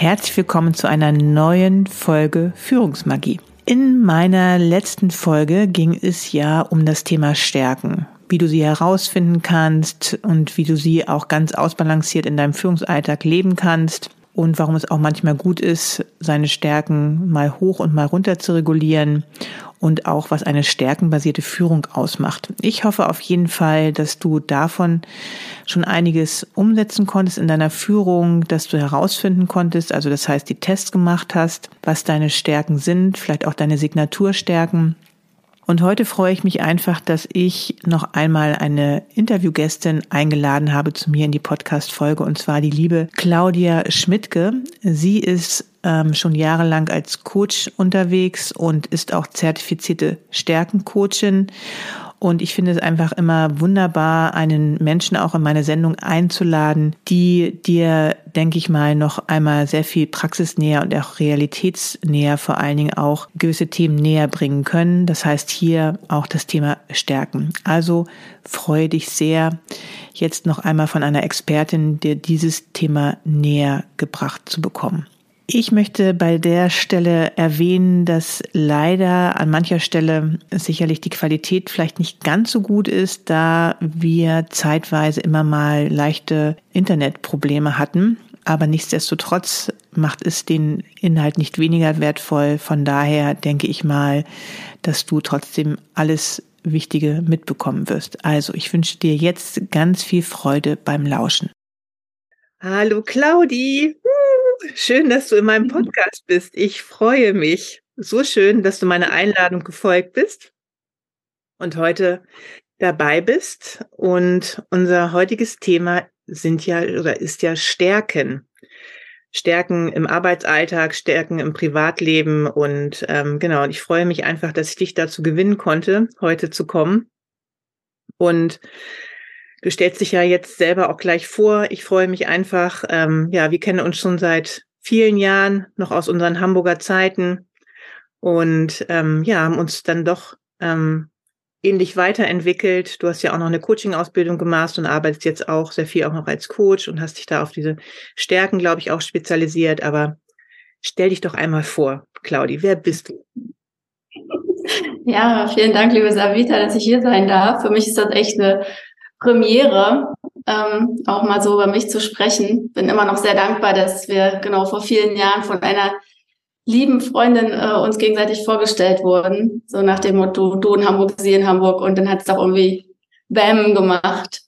Herzlich willkommen zu einer neuen Folge Führungsmagie. In meiner letzten Folge ging es ja um das Thema Stärken, wie du sie herausfinden kannst und wie du sie auch ganz ausbalanciert in deinem Führungsalltag leben kannst und warum es auch manchmal gut ist, seine Stärken mal hoch und mal runter zu regulieren und auch was eine stärkenbasierte Führung ausmacht. Ich hoffe auf jeden Fall, dass du davon schon einiges umsetzen konntest in deiner Führung, dass du herausfinden konntest, also das heißt, die Tests gemacht hast, was deine Stärken sind, vielleicht auch deine Signaturstärken und heute freue ich mich einfach, dass ich noch einmal eine Interviewgästin eingeladen habe zu mir in die Podcast-Folge und zwar die liebe Claudia Schmidtke. Sie ist ähm, schon jahrelang als Coach unterwegs und ist auch zertifizierte Stärkencoachin und ich finde es einfach immer wunderbar, einen Menschen auch in meine Sendung einzuladen, die dir, denke ich mal, noch einmal sehr viel praxisnäher und auch realitätsnäher vor allen Dingen auch gewisse Themen näher bringen können. Das heißt hier auch das Thema Stärken. Also freue dich sehr, jetzt noch einmal von einer Expertin, dir dieses Thema näher gebracht zu bekommen. Ich möchte bei der Stelle erwähnen, dass leider an mancher Stelle sicherlich die Qualität vielleicht nicht ganz so gut ist, da wir zeitweise immer mal leichte Internetprobleme hatten. Aber nichtsdestotrotz macht es den Inhalt nicht weniger wertvoll. Von daher denke ich mal, dass du trotzdem alles Wichtige mitbekommen wirst. Also ich wünsche dir jetzt ganz viel Freude beim Lauschen. Hallo Claudi. Schön, dass du in meinem Podcast bist. Ich freue mich. So schön, dass du meiner Einladung gefolgt bist und heute dabei bist. Und unser heutiges Thema sind ja oder ist ja Stärken. Stärken im Arbeitsalltag, Stärken im Privatleben. Und ähm, genau, und ich freue mich einfach, dass ich dich dazu gewinnen konnte, heute zu kommen. Und Du stellst dich ja jetzt selber auch gleich vor. Ich freue mich einfach. Ähm, ja, wir kennen uns schon seit vielen Jahren, noch aus unseren Hamburger Zeiten. Und ähm, ja, haben uns dann doch ähm, ähnlich weiterentwickelt. Du hast ja auch noch eine Coaching-Ausbildung gemacht und arbeitest jetzt auch sehr viel auch noch als Coach und hast dich da auf diese Stärken, glaube ich, auch spezialisiert. Aber stell dich doch einmal vor, Claudi, wer bist du? Ja, vielen Dank, liebe Savita, dass ich hier sein darf. Für mich ist das echt eine Premiere, ähm, auch mal so über mich zu sprechen. Bin immer noch sehr dankbar, dass wir genau vor vielen Jahren von einer lieben Freundin äh, uns gegenseitig vorgestellt wurden. So nach dem Motto, du in Hamburg, sie in Hamburg. Und dann hat es auch irgendwie Bäm gemacht.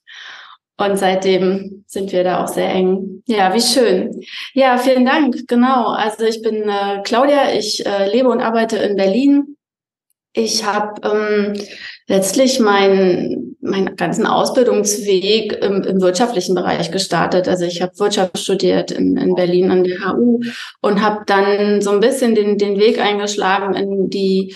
Und seitdem sind wir da auch sehr eng. Ja, wie schön. Ja, vielen Dank. Genau. Also ich bin äh, Claudia. Ich äh, lebe und arbeite in Berlin. Ich habe ähm, letztlich meinen meinen ganzen Ausbildungsweg im, im wirtschaftlichen Bereich gestartet. Also ich habe Wirtschaft studiert in, in Berlin an der HU und habe dann so ein bisschen den, den Weg eingeschlagen in die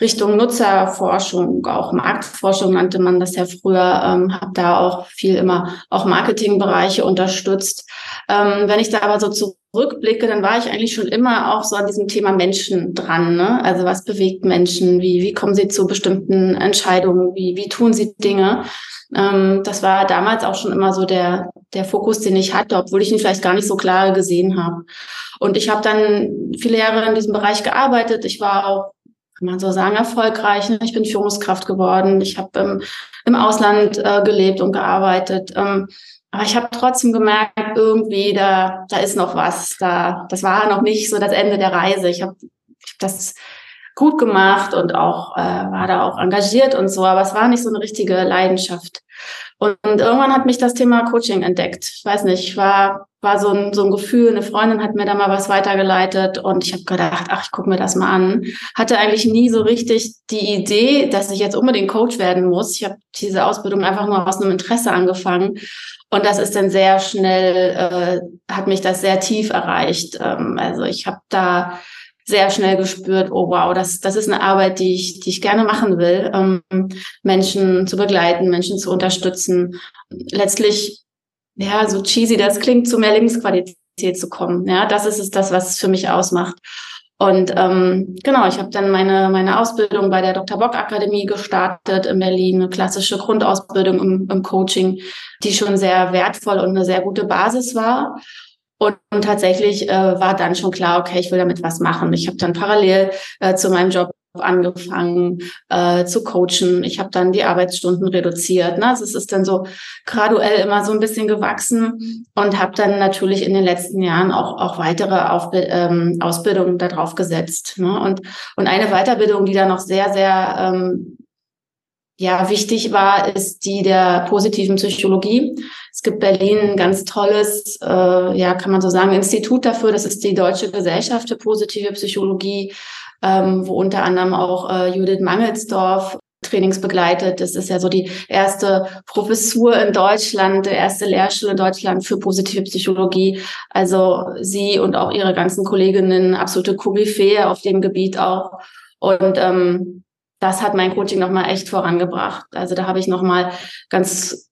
Richtung Nutzerforschung, auch Marktforschung nannte man das ja früher, ähm, habe da auch viel immer auch Marketingbereiche unterstützt. Ähm, wenn ich da aber so zurückblicke, dann war ich eigentlich schon immer auch so an diesem Thema Menschen dran. Ne? Also was bewegt Menschen? Wie, wie kommen sie zu bestimmten Entscheidungen? Wie, wie tun sie Dinge? Ähm, das war damals auch schon immer so der, der Fokus, den ich hatte, obwohl ich ihn vielleicht gar nicht so klar gesehen habe. Und ich habe dann viele Jahre in diesem Bereich gearbeitet. Ich war auch kann man so sagen, erfolgreich. Ich bin Führungskraft geworden. Ich habe ähm, im Ausland äh, gelebt und gearbeitet. Ähm, Aber ich habe trotzdem gemerkt, irgendwie, da, da ist noch was. Da, das war noch nicht so das Ende der Reise. Ich habe hab das gut gemacht und auch äh, war da auch engagiert und so, aber es war nicht so eine richtige Leidenschaft. Und, und irgendwann hat mich das Thema Coaching entdeckt. Ich weiß nicht, war war so ein, so ein Gefühl, eine Freundin hat mir da mal was weitergeleitet und ich habe gedacht, ach, ich gucke mir das mal an. Hatte eigentlich nie so richtig die Idee, dass ich jetzt unbedingt Coach werden muss. Ich habe diese Ausbildung einfach nur aus einem Interesse angefangen. Und das ist dann sehr schnell, äh, hat mich das sehr tief erreicht. Ähm, also ich habe da sehr schnell gespürt, oh wow, das, das ist eine Arbeit, die ich, die ich gerne machen will, ähm, Menschen zu begleiten, Menschen zu unterstützen. Letztlich ja, so cheesy das klingt, zu mehr Lebensqualität zu kommen. Ja, das ist es das, was es für mich ausmacht. Und ähm, genau, ich habe dann meine, meine Ausbildung bei der Dr. Bock Akademie gestartet in Berlin, eine klassische Grundausbildung im, im Coaching, die schon sehr wertvoll und eine sehr gute Basis war. Und, und tatsächlich äh, war dann schon klar, okay, ich will damit was machen. Ich habe dann parallel äh, zu meinem Job angefangen äh, zu coachen. Ich habe dann die Arbeitsstunden reduziert. Ne? Also es ist dann so graduell immer so ein bisschen gewachsen und habe dann natürlich in den letzten Jahren auch, auch weitere Aufbild, ähm, Ausbildungen darauf gesetzt. Ne? Und, und eine Weiterbildung, die da noch sehr, sehr ähm, ja, wichtig war, ist die der positiven Psychologie. Es gibt Berlin ein ganz tolles, äh, ja, kann man so sagen, Institut dafür. Das ist die Deutsche Gesellschaft für positive Psychologie ähm, wo unter anderem auch äh, Judith Mangelsdorf Trainings begleitet. Das ist ja so die erste Professur in Deutschland, der erste Lehrstuhl in Deutschland für positive Psychologie. Also sie und auch ihre ganzen Kolleginnen, absolute Koryphäe auf dem Gebiet auch. Und ähm, das hat mein Coaching nochmal echt vorangebracht. Also da habe ich nochmal ganz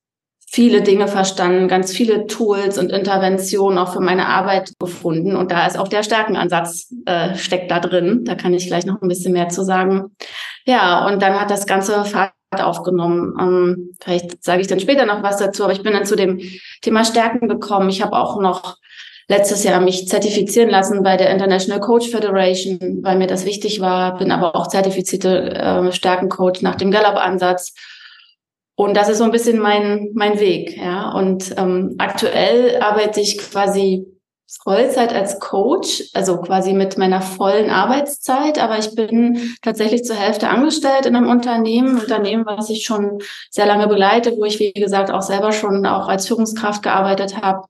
viele Dinge verstanden, ganz viele Tools und Interventionen auch für meine Arbeit gefunden. Und da ist auch der Stärkenansatz äh, steckt da drin. Da kann ich gleich noch ein bisschen mehr zu sagen. Ja, und dann hat das Ganze Fahrt aufgenommen. Ähm, vielleicht sage ich dann später noch was dazu, aber ich bin dann zu dem Thema Stärken gekommen. Ich habe auch noch letztes Jahr mich zertifizieren lassen bei der International Coach Federation, weil mir das wichtig war, bin aber auch zertifizierte äh, Stärkencoach nach dem Gallup-Ansatz und das ist so ein bisschen mein, mein Weg, ja. Und ähm, aktuell arbeite ich quasi Vollzeit als Coach, also quasi mit meiner vollen Arbeitszeit, aber ich bin tatsächlich zur Hälfte angestellt in einem Unternehmen, Unternehmen, was ich schon sehr lange begleite, wo ich, wie gesagt, auch selber schon auch als Führungskraft gearbeitet habe.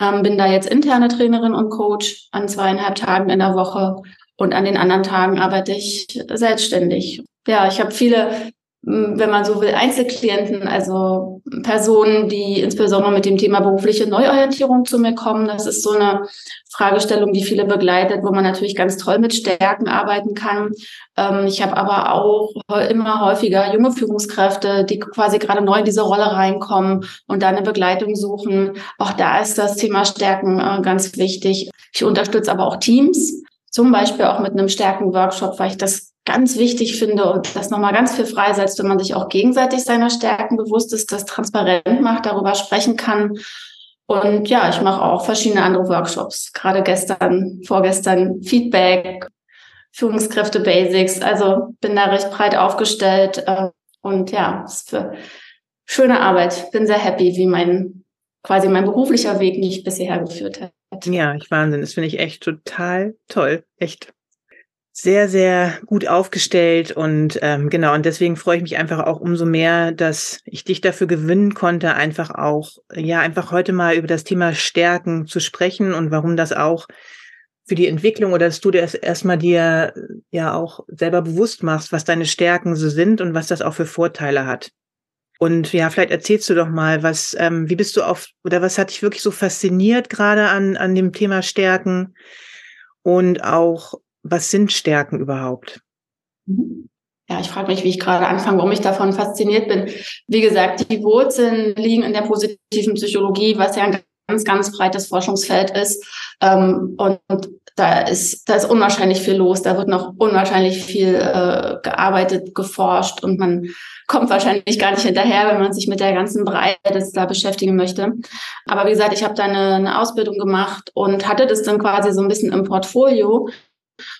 Ähm, bin da jetzt interne Trainerin und Coach an zweieinhalb Tagen in der Woche und an den anderen Tagen arbeite ich selbstständig. Ja, ich habe viele wenn man so will, Einzelklienten, also Personen, die insbesondere mit dem Thema berufliche Neuorientierung zu mir kommen. Das ist so eine Fragestellung, die viele begleitet, wo man natürlich ganz toll mit Stärken arbeiten kann. Ähm, ich habe aber auch immer häufiger junge Führungskräfte, die quasi gerade neu in diese Rolle reinkommen und da eine Begleitung suchen. Auch da ist das Thema Stärken äh, ganz wichtig. Ich unterstütze aber auch Teams, zum Beispiel auch mit einem Stärken-Workshop, weil ich das ganz wichtig finde und das nochmal ganz viel freisetzt, wenn man sich auch gegenseitig seiner Stärken bewusst ist, das transparent macht, darüber sprechen kann. Und ja, ich mache auch verschiedene andere Workshops. Gerade gestern, vorgestern Feedback, Führungskräfte Basics. Also bin da recht breit aufgestellt. Äh, und ja, ist für schöne Arbeit. Bin sehr happy, wie mein quasi mein beruflicher Weg mich bisher geführt hat. Ja, ich Wahnsinn. Das finde ich echt total toll. Echt sehr, sehr gut aufgestellt und ähm, genau, und deswegen freue ich mich einfach auch umso mehr, dass ich dich dafür gewinnen konnte, einfach auch, ja, einfach heute mal über das Thema Stärken zu sprechen und warum das auch für die Entwicklung oder dass du das erstmal dir ja auch selber bewusst machst, was deine Stärken so sind und was das auch für Vorteile hat. Und ja, vielleicht erzählst du doch mal, was, ähm, wie bist du auf, oder was hat dich wirklich so fasziniert gerade an, an dem Thema Stärken? Und auch, was sind Stärken überhaupt? Ja, ich frage mich, wie ich gerade anfange, warum ich davon fasziniert bin. Wie gesagt, die Wurzeln liegen in der positiven Psychologie, was ja ein ganz, ganz breites Forschungsfeld ist. Ähm, und da ist, da ist unwahrscheinlich viel los. Da wird noch unwahrscheinlich viel äh, gearbeitet, geforscht und man kommt wahrscheinlich gar nicht hinterher, wenn man sich mit der ganzen Breite da beschäftigen möchte. Aber wie gesagt, ich habe da eine, eine Ausbildung gemacht und hatte das dann quasi so ein bisschen im Portfolio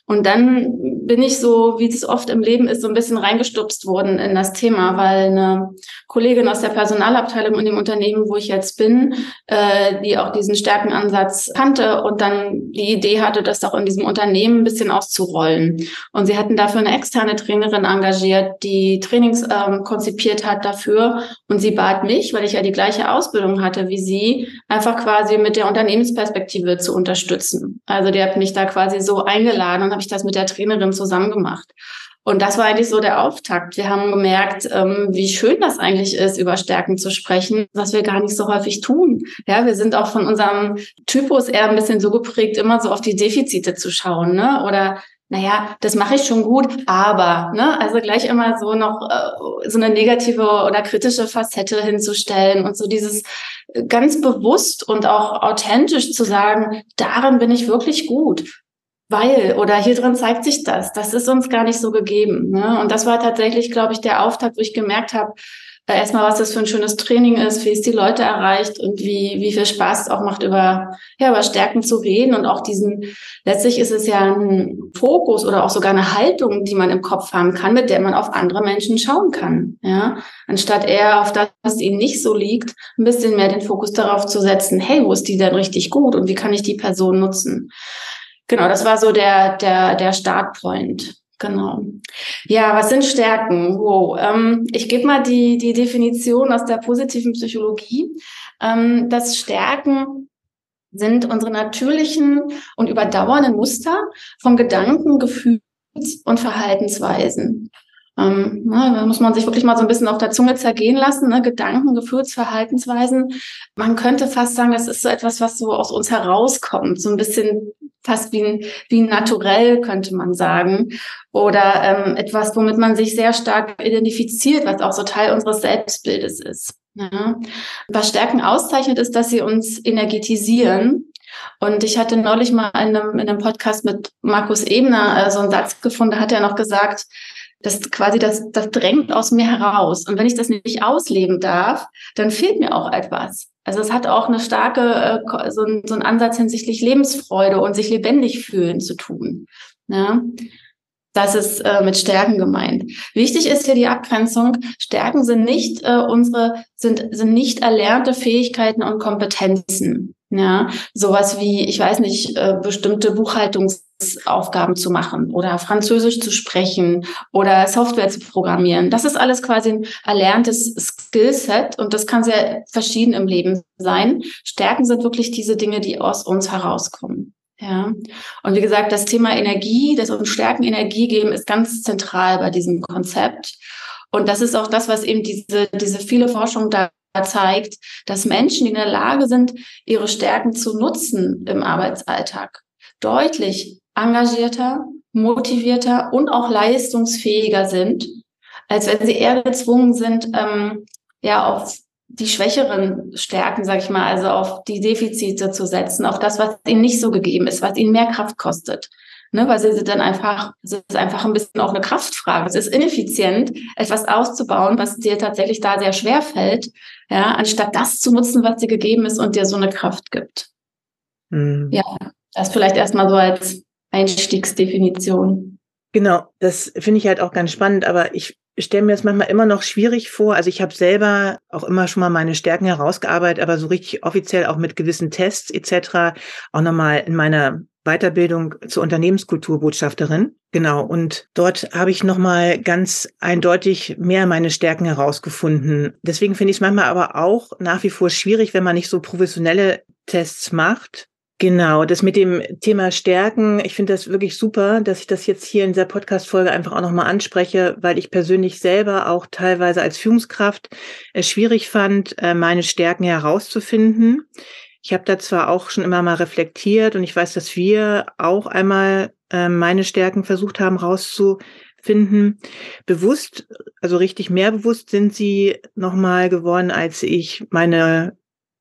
und dann bin ich so, wie es oft im Leben ist, so ein bisschen reingestupst worden in das Thema, weil eine Kollegin aus der Personalabteilung in dem Unternehmen, wo ich jetzt bin, äh, die auch diesen Stärkenansatz kannte und dann die Idee hatte, das auch in diesem Unternehmen ein bisschen auszurollen. Und sie hatten dafür eine externe Trainerin engagiert, die Trainings ähm, konzipiert hat dafür. Und sie bat mich, weil ich ja die gleiche Ausbildung hatte wie sie, einfach quasi mit der Unternehmensperspektive zu unterstützen. Also die hat mich da quasi so eingeladen und habe ich das mit der Trainerin zusammen gemacht. Und das war eigentlich so der Auftakt. Wir haben gemerkt, ähm, wie schön das eigentlich ist, über Stärken zu sprechen, was wir gar nicht so häufig tun. Ja, wir sind auch von unserem Typus eher ein bisschen so geprägt, immer so auf die Defizite zu schauen, ne? Oder naja, das mache ich schon gut, aber, ne, also gleich immer so noch äh, so eine negative oder kritische Facette hinzustellen und so dieses ganz bewusst und auch authentisch zu sagen, darin bin ich wirklich gut weil oder hier drin zeigt sich das. Das ist uns gar nicht so gegeben. Ne? Und das war tatsächlich, glaube ich, der Auftakt, wo ich gemerkt habe, äh, erstmal, was das für ein schönes Training ist, wie es die Leute erreicht und wie, wie viel Spaß es auch macht, über, ja, über Stärken zu reden und auch diesen, letztlich ist es ja ein Fokus oder auch sogar eine Haltung, die man im Kopf haben kann, mit der man auf andere Menschen schauen kann, ja. Anstatt eher auf das, was ihnen nicht so liegt, ein bisschen mehr den Fokus darauf zu setzen, hey, wo ist die denn richtig gut und wie kann ich die Person nutzen? Genau, das war so der, der, der Startpoint. Genau. Ja, was sind Stärken? Wow. Ähm, ich gebe mal die, die Definition aus der positiven Psychologie. Ähm, dass Stärken sind unsere natürlichen und überdauernden Muster von Gedanken, Gefühls- und Verhaltensweisen. Ähm, na, da muss man sich wirklich mal so ein bisschen auf der Zunge zergehen lassen. Ne? Gedanken, Gefühlsverhaltensweisen. Man könnte fast sagen, das ist so etwas, was so aus uns herauskommt. So ein bisschen fast wie ein, wie ein Naturell, könnte man sagen. Oder ähm, etwas, womit man sich sehr stark identifiziert, was auch so Teil unseres Selbstbildes ist. Ja. Was Stärken auszeichnet, ist, dass sie uns energetisieren. Und ich hatte neulich mal in einem, in einem Podcast mit Markus Ebner äh, so einen Satz gefunden, da hat er noch gesagt, das quasi, das, das drängt aus mir heraus. Und wenn ich das nicht ausleben darf, dann fehlt mir auch etwas. Also es hat auch eine starke, äh, so, ein, so ein Ansatz hinsichtlich Lebensfreude und sich lebendig fühlen zu tun. Ja? Das ist äh, mit Stärken gemeint. Wichtig ist hier die Abgrenzung. Stärken sind nicht äh, unsere, sind, sind nicht erlernte Fähigkeiten und Kompetenzen. Ja, sowas wie, ich weiß nicht, äh, bestimmte Buchhaltungsaufgaben zu machen oder Französisch zu sprechen oder Software zu programmieren. Das ist alles quasi ein erlerntes Skillset und das kann sehr verschieden im Leben sein. Stärken sind wirklich diese Dinge, die aus uns herauskommen. Ja. Und wie gesagt, das Thema Energie, das uns Stärken Energie geben, ist ganz zentral bei diesem Konzept. Und das ist auch das, was eben diese, diese viele Forschung da zeigt, dass Menschen, in der Lage sind, ihre Stärken zu nutzen im Arbeitsalltag, deutlich engagierter, motivierter und auch leistungsfähiger sind, als wenn sie eher gezwungen sind, ähm, ja, auf die schwächeren Stärken, sag ich mal, also auf die Defizite zu setzen, auf das, was ihnen nicht so gegeben ist, was ihnen mehr Kraft kostet. Ne, weil sie dann einfach, es ist einfach ein bisschen auch eine Kraftfrage. Es ist ineffizient, etwas auszubauen, was dir tatsächlich da sehr schwer fällt, ja, anstatt das zu nutzen, was dir gegeben ist und dir so eine Kraft gibt. Mhm. Ja, das vielleicht erstmal so als Einstiegsdefinition. Genau, das finde ich halt auch ganz spannend, aber ich stelle mir das manchmal immer noch schwierig vor. Also ich habe selber auch immer schon mal meine Stärken herausgearbeitet, aber so richtig offiziell auch mit gewissen Tests etc. auch nochmal in meiner Weiterbildung zur Unternehmenskulturbotschafterin. Genau. Und dort habe ich nochmal ganz eindeutig mehr meine Stärken herausgefunden. Deswegen finde ich es manchmal aber auch nach wie vor schwierig, wenn man nicht so professionelle Tests macht. Genau, das mit dem Thema Stärken, ich finde das wirklich super, dass ich das jetzt hier in dieser Podcast-Folge einfach auch nochmal anspreche, weil ich persönlich selber auch teilweise als Führungskraft es schwierig fand, äh, meine Stärken herauszufinden. Ich habe da zwar auch schon immer mal reflektiert und ich weiß, dass wir auch einmal äh, meine Stärken versucht haben rauszufinden. Bewusst, also richtig mehr bewusst sind sie nochmal geworden, als ich meine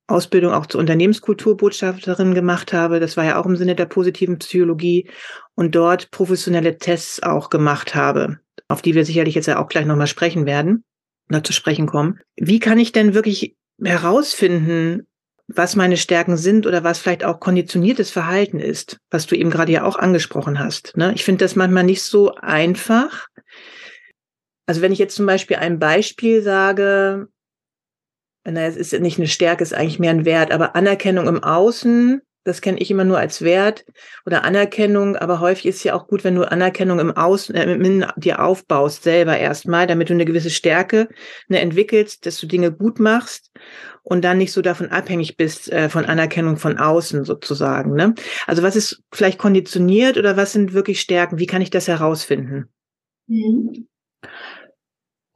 Ausbildung auch zur Unternehmenskulturbotschafterin gemacht habe. Das war ja auch im Sinne der positiven Psychologie und dort professionelle Tests auch gemacht habe, auf die wir sicherlich jetzt ja auch gleich nochmal sprechen werden oder zu sprechen kommen. Wie kann ich denn wirklich herausfinden, was meine Stärken sind oder was vielleicht auch konditioniertes Verhalten ist, was du eben gerade ja auch angesprochen hast. Ne? Ich finde das manchmal nicht so einfach. Also wenn ich jetzt zum Beispiel ein Beispiel sage, naja, es ist nicht eine Stärke, es ist eigentlich mehr ein Wert, aber Anerkennung im Außen das kenne ich immer nur als Wert oder Anerkennung, aber häufig ist ja auch gut, wenn du Anerkennung im Außen äh, in dir aufbaust selber erstmal, damit du eine gewisse Stärke ne, entwickelst, dass du Dinge gut machst und dann nicht so davon abhängig bist äh, von Anerkennung von außen sozusagen. Ne? Also was ist vielleicht konditioniert oder was sind wirklich Stärken? Wie kann ich das herausfinden? Mhm.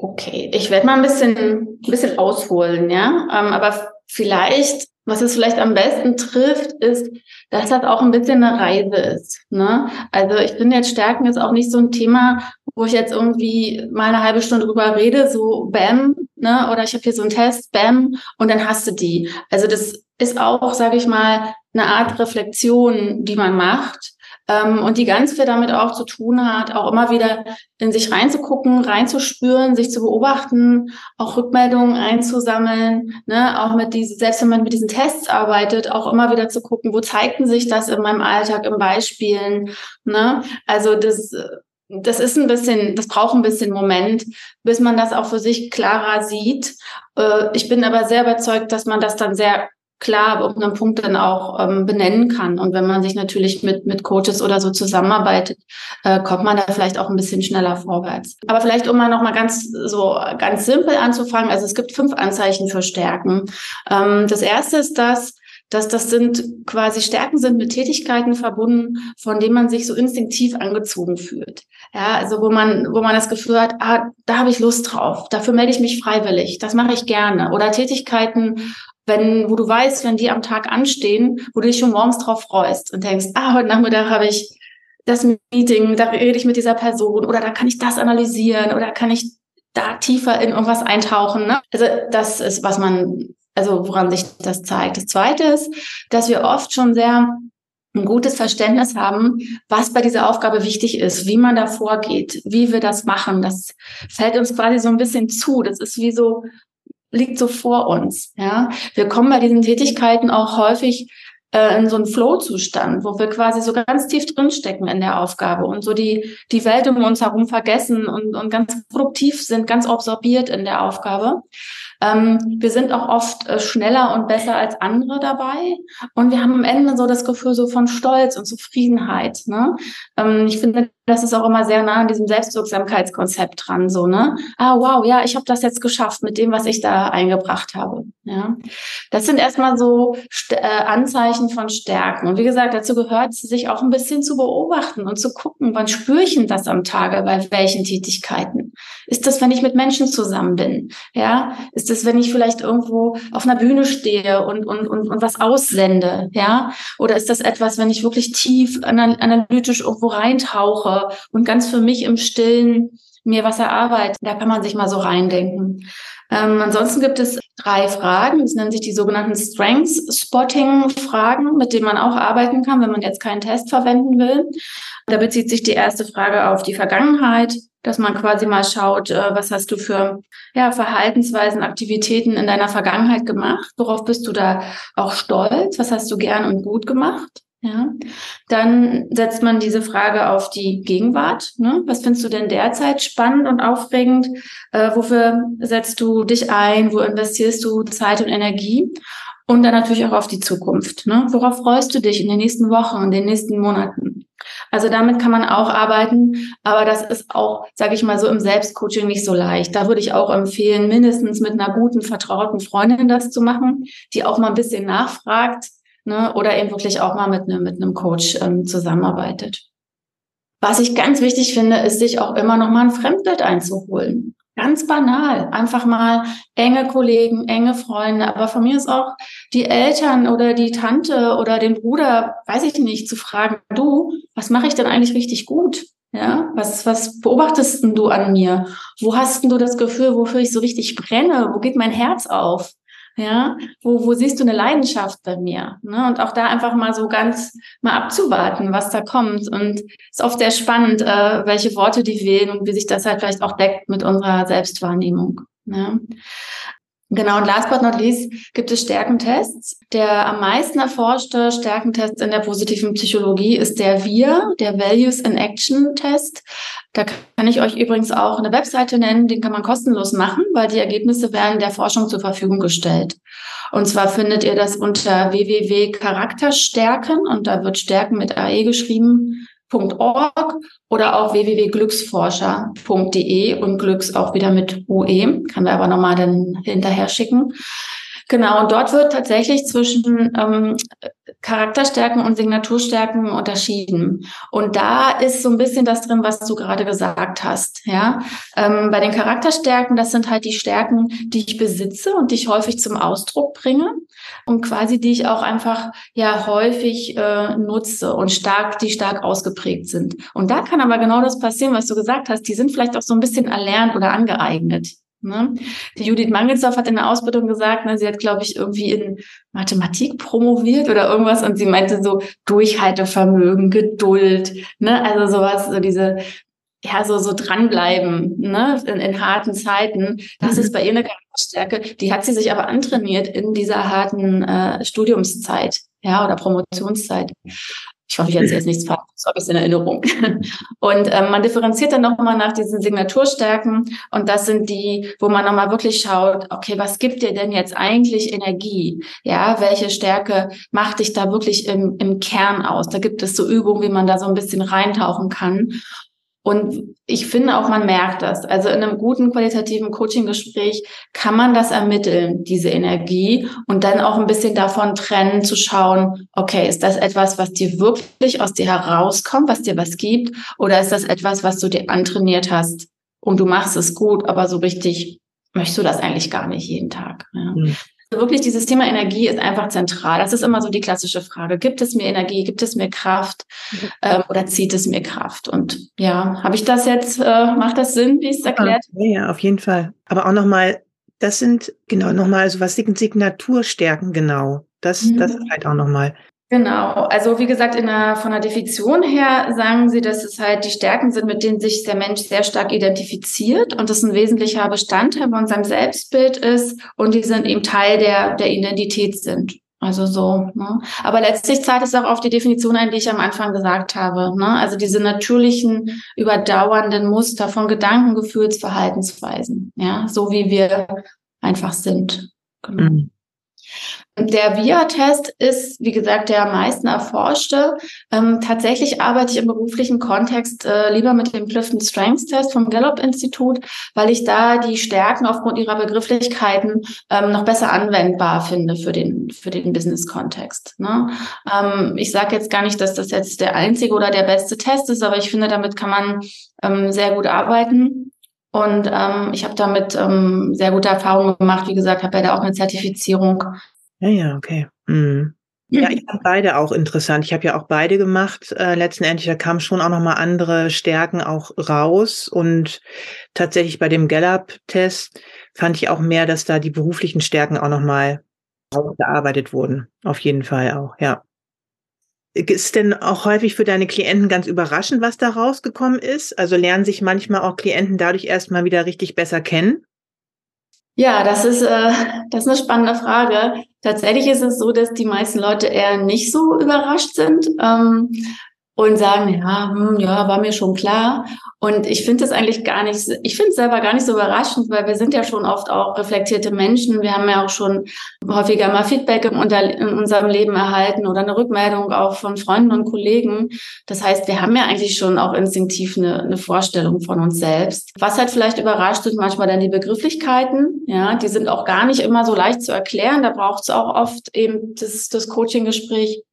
Okay, ich werde mal ein bisschen, ein bisschen ausholen, ja. Ähm, aber vielleicht was es vielleicht am besten trifft, ist, dass das auch ein bisschen eine Reise ist. Ne? Also ich finde jetzt Stärken ist auch nicht so ein Thema, wo ich jetzt irgendwie mal eine halbe Stunde drüber rede, so bam, ne? Oder ich habe hier so einen Test, bam, und dann hast du die. Also das ist auch, sage ich mal, eine Art Reflexion, die man macht ähm, und die ganz viel damit auch zu tun hat, auch immer wieder in sich reinzugucken, reinzuspüren, sich zu beobachten, auch Rückmeldungen einzusammeln, ne, auch mit diesen, selbst wenn man mit diesen Tests arbeitet, auch immer wieder zu gucken, wo zeigten sich das in meinem Alltag, in Beispielen, ne, also das, das ist ein bisschen, das braucht ein bisschen Moment, bis man das auch für sich klarer sieht. Äh, ich bin aber sehr überzeugt, dass man das dann sehr klar auf einem Punkt dann auch ähm, benennen kann. Und wenn man sich natürlich mit, mit Coaches oder so zusammenarbeitet, äh, kommt man da vielleicht auch ein bisschen schneller vorwärts. Aber vielleicht, um mal nochmal ganz so ganz simpel anzufangen, also es gibt fünf Anzeichen für Stärken. Ähm, das erste ist das, dass das sind quasi Stärken sind mit Tätigkeiten verbunden, von denen man sich so instinktiv angezogen fühlt. Ja, also wo man, wo man das Gefühl hat, ah, da habe ich Lust drauf, dafür melde ich mich freiwillig, das mache ich gerne. Oder Tätigkeiten, wenn, wo du weißt, wenn die am Tag anstehen, wo du dich schon morgens drauf freust und denkst, ah, heute Nachmittag habe ich das Meeting, da rede ich mit dieser Person oder da kann ich das analysieren oder kann ich da tiefer in irgendwas eintauchen. Ne? Also das ist, was man, also woran sich das zeigt. Das Zweite ist, dass wir oft schon sehr ein gutes Verständnis haben, was bei dieser Aufgabe wichtig ist, wie man da vorgeht, wie wir das machen. Das fällt uns quasi so ein bisschen zu. Das ist wie so liegt so vor uns. Ja, wir kommen bei diesen Tätigkeiten auch häufig äh, in so einen Flow-Zustand, wo wir quasi so ganz tief drinstecken in der Aufgabe und so die die Welt um uns herum vergessen und und ganz produktiv sind, ganz absorbiert in der Aufgabe. Ähm, wir sind auch oft äh, schneller und besser als andere dabei. Und wir haben am Ende so das Gefühl so von Stolz und Zufriedenheit. Ne? Ähm, ich finde, das ist auch immer sehr nah an diesem Selbstwirksamkeitskonzept dran. So, ne? Ah, wow, ja, ich habe das jetzt geschafft mit dem, was ich da eingebracht habe. Ja, das sind erstmal so St äh, Anzeichen von Stärken. Und wie gesagt, dazu gehört, sich auch ein bisschen zu beobachten und zu gucken, wann spüre ich denn das am Tage bei welchen Tätigkeiten? Ist das, wenn ich mit Menschen zusammen bin? Ja, ist das, wenn ich vielleicht irgendwo auf einer Bühne stehe und, und, und, und was aussende? Ja, oder ist das etwas, wenn ich wirklich tief analytisch irgendwo reintauche und ganz für mich im Stillen mir was erarbeite? Da kann man sich mal so reindenken. Ähm, ansonsten gibt es drei Fragen. Das nennen sich die sogenannten Strengths Spotting Fragen, mit denen man auch arbeiten kann, wenn man jetzt keinen Test verwenden will. Da bezieht sich die erste Frage auf die Vergangenheit, dass man quasi mal schaut, äh, was hast du für ja, Verhaltensweisen, Aktivitäten in deiner Vergangenheit gemacht? Worauf bist du da auch stolz? Was hast du gern und gut gemacht? Ja, dann setzt man diese Frage auf die Gegenwart. Ne? Was findest du denn derzeit spannend und aufregend? Äh, wofür setzt du dich ein? Wo investierst du Zeit und Energie? Und dann natürlich auch auf die Zukunft. Ne? Worauf freust du dich in den nächsten Wochen, in den nächsten Monaten? Also damit kann man auch arbeiten, aber das ist auch, sage ich mal so, im Selbstcoaching nicht so leicht. Da würde ich auch empfehlen, mindestens mit einer guten, vertrauten Freundin das zu machen, die auch mal ein bisschen nachfragt ne, oder eben wirklich auch mal mit einem, mit einem Coach ähm, zusammenarbeitet. Was ich ganz wichtig finde, ist, sich auch immer noch mal ein Fremdbild einzuholen. Ganz banal. Einfach mal enge Kollegen, enge Freunde, aber von mir ist auch die Eltern oder die Tante oder den Bruder, weiß ich nicht, zu fragen, du, was mache ich denn eigentlich richtig gut? Ja, was, was beobachtest du an mir? Wo hast du das Gefühl, wofür ich so richtig brenne? Wo geht mein Herz auf? Ja, wo, wo siehst du eine Leidenschaft bei mir? Ne? Und auch da einfach mal so ganz mal abzuwarten, was da kommt. Und es ist oft sehr spannend, äh, welche Worte die wählen und wie sich das halt vielleicht auch deckt mit unserer Selbstwahrnehmung. Ne? Genau, und last but not least gibt es Stärkentests. Der am meisten erforschte Stärkentest in der positiven Psychologie ist der VIA, der Values in Action Test. Da kann ich euch übrigens auch eine Webseite nennen, den kann man kostenlos machen, weil die Ergebnisse werden der Forschung zur Verfügung gestellt. Und zwar findet ihr das unter www.charakterstärken und da wird Stärken mit AE geschrieben glücks.org oder auch www.glücksforscher.de und Glücks auch wieder mit UE. Kann wir aber nochmal dann hinterher schicken. Genau, und dort wird tatsächlich zwischen ähm, Charakterstärken und Signaturstärken unterschieden. Und da ist so ein bisschen das drin, was du gerade gesagt hast. Ja, ähm, bei den Charakterstärken, das sind halt die Stärken, die ich besitze und die ich häufig zum Ausdruck bringe und quasi die ich auch einfach ja häufig äh, nutze und stark, die stark ausgeprägt sind. Und da kann aber genau das passieren, was du gesagt hast. Die sind vielleicht auch so ein bisschen erlernt oder angeeignet. Ne? Die Judith Mangelsdorf hat in der Ausbildung gesagt, ne, sie hat, glaube ich, irgendwie in Mathematik promoviert oder irgendwas und sie meinte so Durchhaltevermögen, Geduld, ne? also sowas, so diese, ja, so, so dranbleiben ne? in, in harten Zeiten. Das mhm. ist bei ihr eine Charakterstärke. Die hat sie sich aber antrainiert in dieser harten äh, Studiumszeit ja, oder Promotionszeit. Ich hoffe, ich erzähle jetzt nichts Falsches, habe ich in Erinnerung. Und ähm, man differenziert dann nochmal nach diesen Signaturstärken. Und das sind die, wo man nochmal wirklich schaut, okay, was gibt dir denn jetzt eigentlich Energie? Ja, welche Stärke macht dich da wirklich im, im Kern aus? Da gibt es so Übungen, wie man da so ein bisschen reintauchen kann. Und ich finde auch, man merkt das. Also in einem guten qualitativen Coaching-Gespräch kann man das ermitteln, diese Energie, und dann auch ein bisschen davon trennen, zu schauen, okay, ist das etwas, was dir wirklich aus dir herauskommt, was dir was gibt, oder ist das etwas, was du dir antrainiert hast und du machst es gut, aber so richtig möchtest du das eigentlich gar nicht jeden Tag. Ja. Mhm wirklich dieses Thema Energie ist einfach zentral. Das ist immer so die klassische Frage. Gibt es mir Energie? Gibt es mir Kraft? Mhm. Ähm, oder zieht es mir Kraft? Und ja, habe ich das jetzt, äh, macht das Sinn, wie ich es erklärt Ja, ja, auf jeden Fall. Aber auch nochmal, das sind, genau, nochmal, also was sind Signaturstärken genau? Das, mhm. das halt auch nochmal. Genau, also wie gesagt, in der, von der Definition her sagen Sie, dass es halt die Stärken sind, mit denen sich der Mensch sehr stark identifiziert und das ein wesentlicher Bestandteil von seinem Selbstbild ist und die sind eben Teil der, der Identität sind. Also so. Ne? Aber letztlich zahlt es auch auf die Definition ein, die ich am Anfang gesagt habe. Ne? Also diese natürlichen, überdauernden Muster von Gedanken, Gefühls, Verhaltensweisen. Ja, so wie wir einfach sind. Genau. Mhm. Der VIA-Test ist, wie gesagt, der am meisten erforschte. Ähm, tatsächlich arbeite ich im beruflichen Kontext äh, lieber mit dem Clifton Strengths Test vom Gallup-Institut, weil ich da die Stärken aufgrund ihrer Begrifflichkeiten ähm, noch besser anwendbar finde für den, für den Business-Kontext. Ne? Ähm, ich sage jetzt gar nicht, dass das jetzt der einzige oder der beste Test ist, aber ich finde, damit kann man ähm, sehr gut arbeiten. Und ähm, ich habe damit ähm, sehr gute Erfahrungen gemacht. Wie gesagt, habe ja da auch eine Zertifizierung ja, ja, okay. Mhm. Ja, ich fand beide auch interessant. Ich habe ja auch beide gemacht. Äh, letztendlich, da kamen schon auch nochmal andere Stärken auch raus. Und tatsächlich bei dem Gallup-Test fand ich auch mehr, dass da die beruflichen Stärken auch nochmal gearbeitet wurden. Auf jeden Fall auch, ja. Ist denn auch häufig für deine Klienten ganz überraschend, was da rausgekommen ist? Also lernen sich manchmal auch Klienten dadurch erstmal wieder richtig besser kennen? Ja, das ist, äh, das ist eine spannende Frage. Tatsächlich ist es so, dass die meisten Leute eher nicht so überrascht sind. Ähm, und sagen, ja, hm, ja, war mir schon klar. Und ich finde es eigentlich gar nicht, ich finde es selber gar nicht so überraschend, weil wir sind ja schon oft auch reflektierte Menschen. Wir haben ja auch schon häufiger mal Feedback in, in unserem Leben erhalten oder eine Rückmeldung auch von Freunden und Kollegen. Das heißt, wir haben ja eigentlich schon auch instinktiv eine, eine Vorstellung von uns selbst. Was halt vielleicht überrascht, sind manchmal dann die Begrifflichkeiten. Ja, die sind auch gar nicht immer so leicht zu erklären. Da braucht es auch oft eben das, das Coaching-Gespräch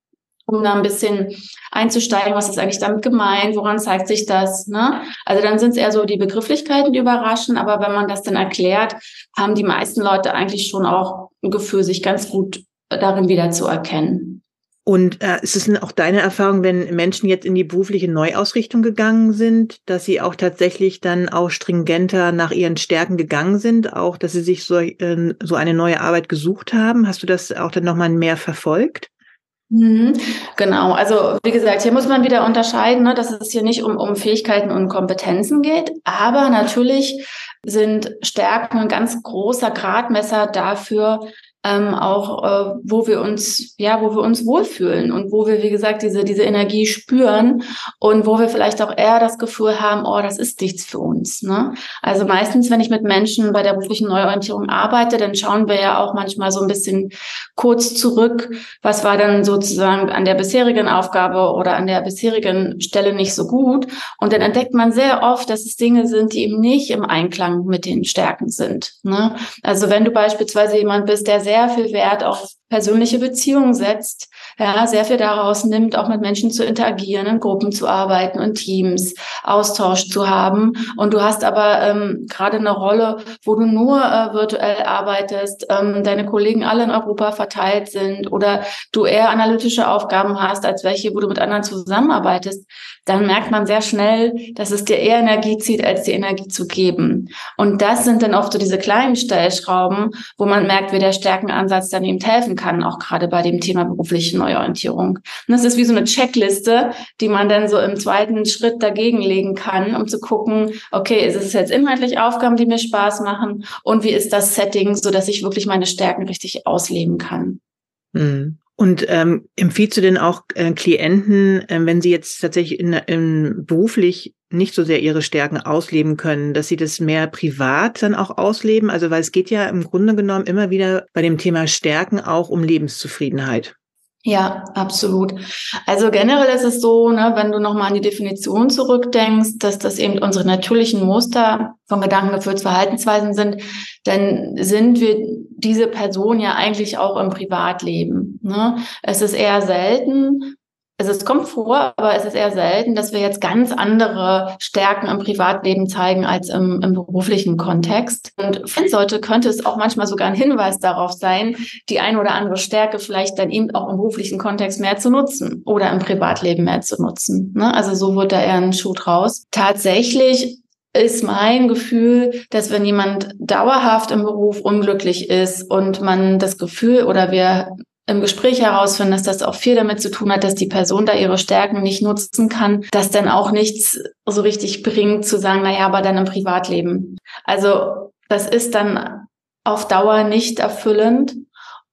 um da ein bisschen einzusteigen, was ist eigentlich damit gemeint, woran zeigt sich das. Ne? Also dann sind es eher so die Begrifflichkeiten, die überraschen, aber wenn man das dann erklärt, haben die meisten Leute eigentlich schon auch ein Gefühl, sich ganz gut darin wiederzuerkennen. Und äh, ist es auch deine Erfahrung, wenn Menschen jetzt in die berufliche Neuausrichtung gegangen sind, dass sie auch tatsächlich dann auch stringenter nach ihren Stärken gegangen sind, auch dass sie sich so, äh, so eine neue Arbeit gesucht haben? Hast du das auch dann nochmal mehr verfolgt? Mhm, genau, also wie gesagt, hier muss man wieder unterscheiden, ne, dass es hier nicht um, um Fähigkeiten und Kompetenzen geht, aber natürlich sind Stärken ein ganz großer Gradmesser dafür, ähm, auch äh, wo wir uns ja wo wir uns wohlfühlen und wo wir wie gesagt diese diese Energie spüren und wo wir vielleicht auch eher das Gefühl haben oh das ist nichts für uns ne? Also meistens wenn ich mit Menschen bei der beruflichen Neuorientierung arbeite dann schauen wir ja auch manchmal so ein bisschen kurz zurück was war dann sozusagen an der bisherigen Aufgabe oder an der bisherigen Stelle nicht so gut. Und dann entdeckt man sehr oft dass es Dinge sind die eben nicht im Einklang mit den Stärken sind ne? Also wenn du beispielsweise jemand bist der sehr viel Wert auf persönliche Beziehungen setzt, ja, sehr viel daraus nimmt, auch mit Menschen zu interagieren, in Gruppen zu arbeiten und Teams, Austausch zu haben. Und du hast aber ähm, gerade eine Rolle, wo du nur äh, virtuell arbeitest, ähm, deine Kollegen alle in Europa verteilt sind oder du eher analytische Aufgaben hast, als welche, wo du mit anderen zusammenarbeitest, dann merkt man sehr schnell, dass es dir eher Energie zieht, als die Energie zu geben. Und das sind dann oft so diese kleinen Stellschrauben, wo man merkt, wie der Stärkenansatz dann eben helfen kann, auch gerade bei dem Thema berufliche Neuorientierung. Und das ist wie so eine Checkliste, die man dann so im zweiten Schritt dagegen legen kann, um zu gucken, okay, ist es jetzt inhaltlich Aufgaben, die mir Spaß machen und wie ist das Setting, so dass ich wirklich meine Stärken richtig ausleben kann. Mhm. Und ähm, empfiehlst du denn auch äh, Klienten, äh, wenn sie jetzt tatsächlich in, in beruflich nicht so sehr ihre Stärken ausleben können, dass sie das mehr privat dann auch ausleben? Also weil es geht ja im Grunde genommen immer wieder bei dem Thema Stärken auch um Lebenszufriedenheit. Ja, absolut. Also generell ist es so, ne, wenn du nochmal an die Definition zurückdenkst, dass das eben unsere natürlichen Muster von gedankengeführten Verhaltensweisen sind, dann sind wir diese Person ja eigentlich auch im Privatleben. Ne? Es ist eher selten, also es kommt vor, aber es ist eher selten, dass wir jetzt ganz andere Stärken im Privatleben zeigen als im, im beruflichen Kontext. Und wenn sollte, könnte es auch manchmal sogar ein Hinweis darauf sein, die eine oder andere Stärke vielleicht dann eben auch im beruflichen Kontext mehr zu nutzen oder im Privatleben mehr zu nutzen. Ne? Also so wird da eher ein Schuh draus. Tatsächlich ist mein Gefühl, dass wenn jemand dauerhaft im Beruf unglücklich ist und man das Gefühl oder wir im Gespräch herausfinden, dass das auch viel damit zu tun hat, dass die Person da ihre Stärken nicht nutzen kann, das dann auch nichts so richtig bringt, zu sagen, naja, aber dann im Privatleben. Also das ist dann auf Dauer nicht erfüllend.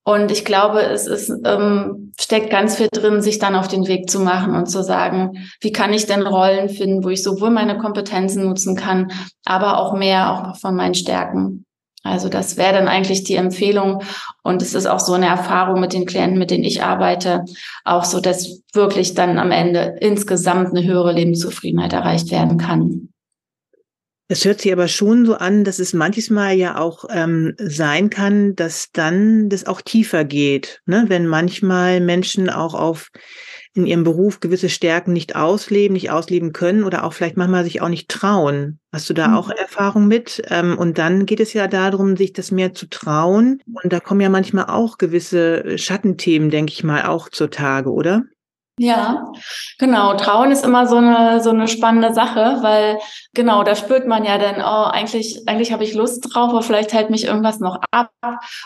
Und ich glaube, es ist, ähm, steckt ganz viel drin, sich dann auf den Weg zu machen und zu sagen, wie kann ich denn Rollen finden, wo ich sowohl meine Kompetenzen nutzen kann, aber auch mehr auch von meinen Stärken. Also das wäre dann eigentlich die Empfehlung. Und es ist auch so eine Erfahrung mit den Klienten, mit denen ich arbeite, auch so, dass wirklich dann am Ende insgesamt eine höhere Lebenszufriedenheit erreicht werden kann. Es hört sich aber schon so an, dass es manches Mal ja auch ähm, sein kann, dass dann das auch tiefer geht, ne? wenn manchmal Menschen auch auf in ihrem Beruf gewisse Stärken nicht ausleben, nicht ausleben können oder auch vielleicht manchmal sich auch nicht trauen. Hast du da mhm. auch Erfahrung mit? Ähm, und dann geht es ja darum, sich das mehr zu trauen. Und da kommen ja manchmal auch gewisse Schattenthemen, denke ich mal, auch zutage, oder? Ja, genau. Trauen ist immer so eine so eine spannende Sache, weil genau da spürt man ja dann, oh, eigentlich eigentlich habe ich Lust drauf, aber vielleicht hält mich irgendwas noch ab.